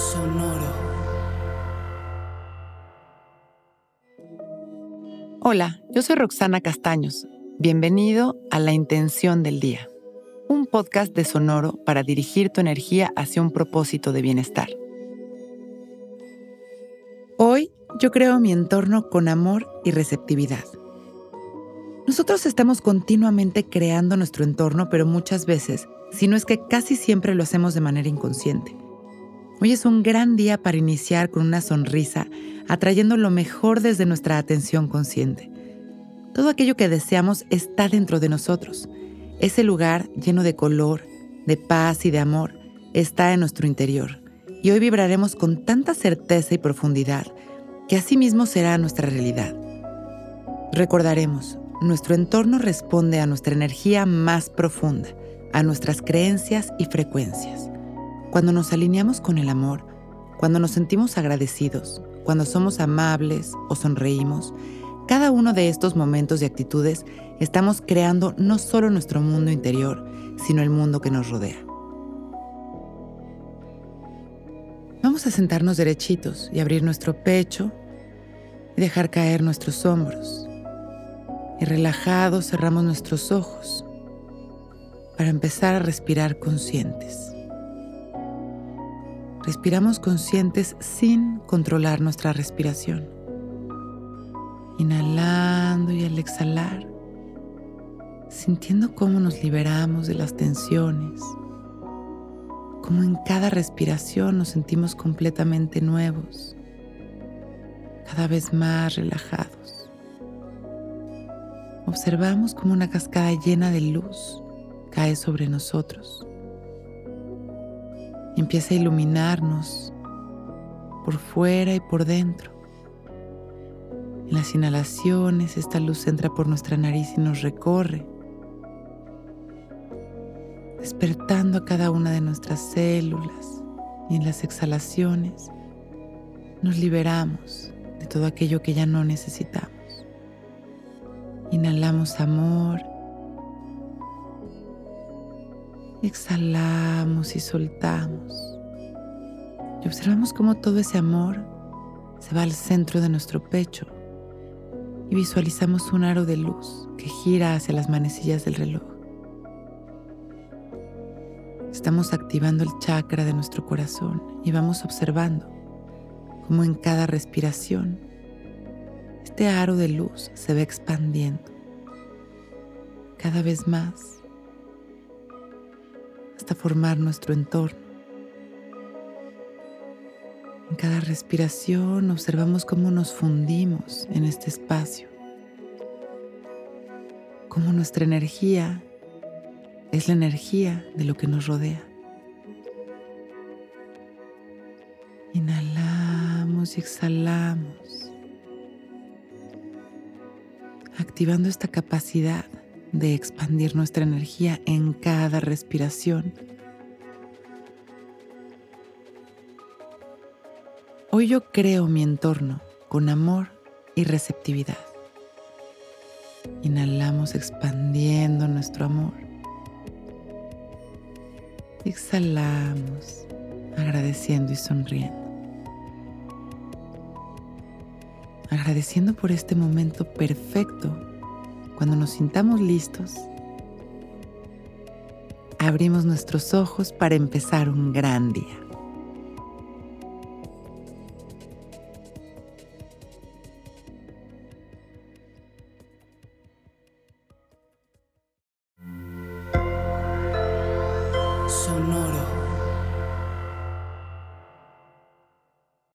Sonoro. Hola, yo soy Roxana Castaños. Bienvenido a La Intención del Día, un podcast de Sonoro para dirigir tu energía hacia un propósito de bienestar. Hoy yo creo mi entorno con amor y receptividad. Nosotros estamos continuamente creando nuestro entorno, pero muchas veces, si no es que casi siempre lo hacemos de manera inconsciente. Hoy es un gran día para iniciar con una sonrisa, atrayendo lo mejor desde nuestra atención consciente. Todo aquello que deseamos está dentro de nosotros. Ese lugar lleno de color, de paz y de amor está en nuestro interior. Y hoy vibraremos con tanta certeza y profundidad que así mismo será nuestra realidad. Recordaremos, nuestro entorno responde a nuestra energía más profunda, a nuestras creencias y frecuencias. Cuando nos alineamos con el amor, cuando nos sentimos agradecidos, cuando somos amables o sonreímos, cada uno de estos momentos y actitudes estamos creando no solo nuestro mundo interior, sino el mundo que nos rodea. Vamos a sentarnos derechitos y abrir nuestro pecho y dejar caer nuestros hombros. Y relajados cerramos nuestros ojos para empezar a respirar conscientes. Respiramos conscientes sin controlar nuestra respiración. Inhalando y al exhalar, sintiendo cómo nos liberamos de las tensiones, cómo en cada respiración nos sentimos completamente nuevos, cada vez más relajados. Observamos cómo una cascada llena de luz cae sobre nosotros empieza a iluminarnos por fuera y por dentro. En las inhalaciones esta luz entra por nuestra nariz y nos recorre, despertando a cada una de nuestras células y en las exhalaciones nos liberamos de todo aquello que ya no necesitamos. Inhalamos amor Exhalamos y soltamos. Y observamos cómo todo ese amor se va al centro de nuestro pecho y visualizamos un aro de luz que gira hacia las manecillas del reloj. Estamos activando el chakra de nuestro corazón y vamos observando cómo en cada respiración este aro de luz se va expandiendo cada vez más hasta formar nuestro entorno. En cada respiración observamos cómo nos fundimos en este espacio, cómo nuestra energía es la energía de lo que nos rodea. Inhalamos y exhalamos, activando esta capacidad de expandir nuestra energía en cada respiración. Hoy yo creo mi entorno con amor y receptividad. Inhalamos expandiendo nuestro amor. Exhalamos agradeciendo y sonriendo. Agradeciendo por este momento perfecto cuando nos sintamos listos, abrimos nuestros ojos para empezar un gran día. Sonoro.